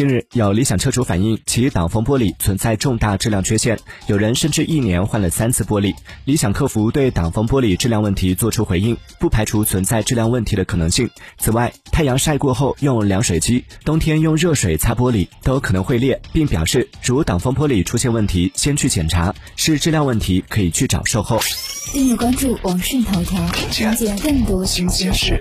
近日，有理想车主反映其挡风玻璃存在重大质量缺陷，有人甚至一年换了三次玻璃。理想客服对挡风玻璃质量问题作出回应，不排除存在质量问题的可能性。此外，太阳晒过后用凉水机，冬天用热水擦玻璃都可能会裂，并表示如挡风玻璃出现问题，先去检查，是质量问题可以去找售后。订阅关注网讯头条，了解更多新鲜事。